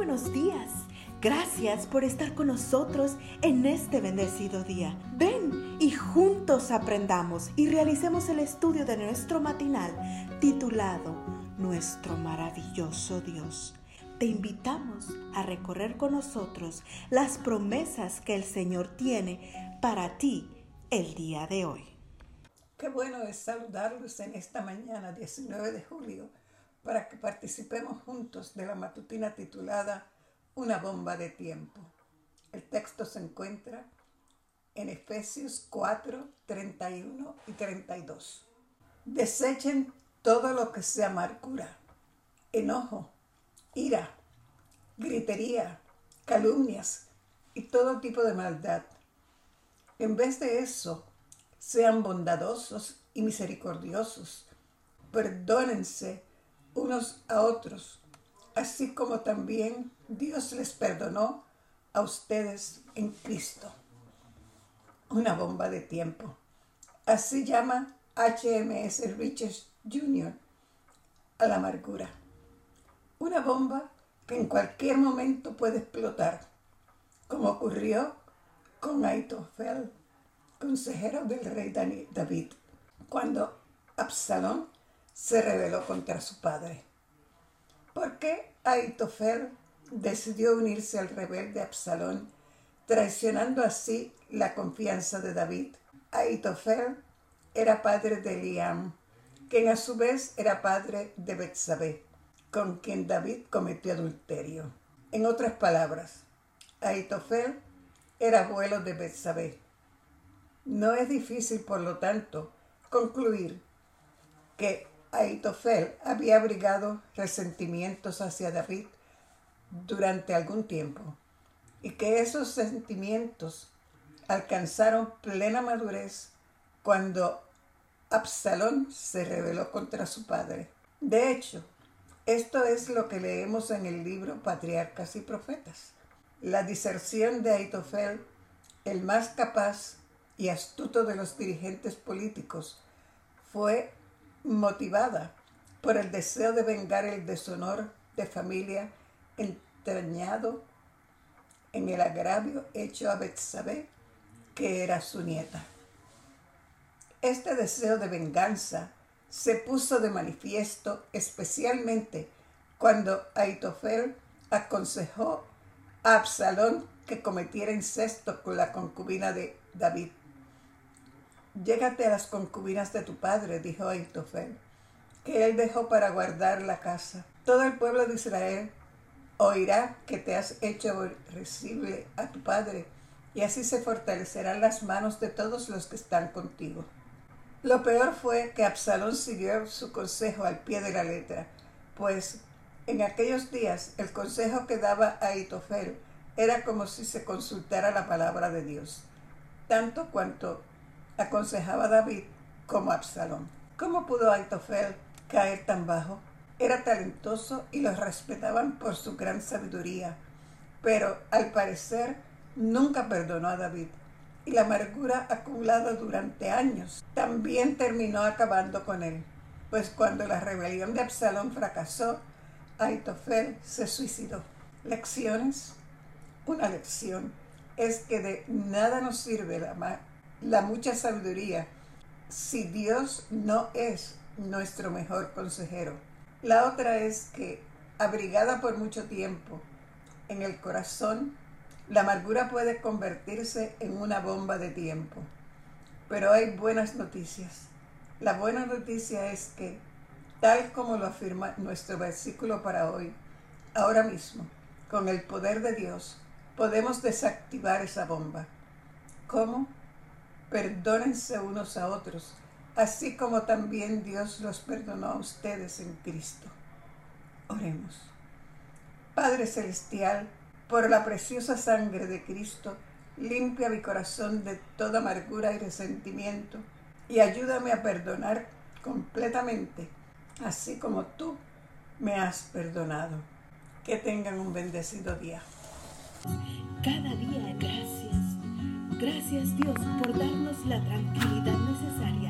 buenos días. Gracias por estar con nosotros en este bendecido día. Ven y juntos aprendamos y realicemos el estudio de nuestro matinal titulado Nuestro maravilloso Dios. Te invitamos a recorrer con nosotros las promesas que el Señor tiene para ti el día de hoy. Qué bueno es saludarlos en esta mañana 19 de julio para que participemos juntos de la matutina titulada Una bomba de tiempo. El texto se encuentra en Efesios 4, 31 y 32. Desechen todo lo que sea amargura, enojo, ira, gritería, calumnias y todo tipo de maldad. En vez de eso, sean bondadosos y misericordiosos. Perdónense unos a otros, así como también Dios les perdonó a ustedes en Cristo. Una bomba de tiempo. Así llama HMS Richards Jr. a la amargura. Una bomba que en cualquier momento puede explotar, como ocurrió con Aitofel, consejero del rey David, cuando Absalón se rebeló contra su padre. ¿Por qué Aitofel decidió unirse al rebelde Absalón, traicionando así la confianza de David? Aitofel era padre de Liam, quien a su vez era padre de Betsabé, con quien David cometió adulterio. En otras palabras, Aitofel era abuelo de Betsabé. No es difícil, por lo tanto, concluir que Aitofel había abrigado resentimientos hacia David durante algún tiempo y que esos sentimientos alcanzaron plena madurez cuando Absalón se rebeló contra su padre. De hecho, esto es lo que leemos en el libro Patriarcas y Profetas. La diserción de Aitofel, el más capaz y astuto de los dirigentes políticos, fue motivada por el deseo de vengar el deshonor de familia entrañado en el agravio hecho a Betsabé, que era su nieta. Este deseo de venganza se puso de manifiesto especialmente cuando Aitofel aconsejó a Absalón que cometiera incesto con la concubina de David. Llégate a las concubinas de tu padre, dijo Aitofel, que él dejó para guardar la casa. Todo el pueblo de Israel oirá que te has hecho aborrecible a tu padre, y así se fortalecerán las manos de todos los que están contigo. Lo peor fue que Absalón siguió su consejo al pie de la letra, pues en aquellos días el consejo que daba Aitofel era como si se consultara la palabra de Dios, tanto cuanto aconsejaba David como Absalón. ¿Cómo pudo Aitofel caer tan bajo? Era talentoso y lo respetaban por su gran sabiduría, pero al parecer nunca perdonó a David. Y la amargura acumulada durante años también terminó acabando con él, pues cuando la rebelión de Absalón fracasó, Aitofel se suicidó. Lecciones. Una lección es que de nada nos sirve la, la mucha sabiduría si Dios no es nuestro mejor consejero. La otra es que, abrigada por mucho tiempo en el corazón, la amargura puede convertirse en una bomba de tiempo. Pero hay buenas noticias. La buena noticia es que, tal como lo afirma nuestro versículo para hoy, ahora mismo, con el poder de Dios, podemos desactivar esa bomba. ¿Cómo? Perdónense unos a otros, así como también Dios los perdonó a ustedes en Cristo. Oremos. Padre Celestial, por la preciosa sangre de Cristo, limpia mi corazón de toda amargura y resentimiento y ayúdame a perdonar completamente, así como tú me has perdonado. Que tengan un bendecido día. Cada día gracias Dios por darnos la tranquilidad necesaria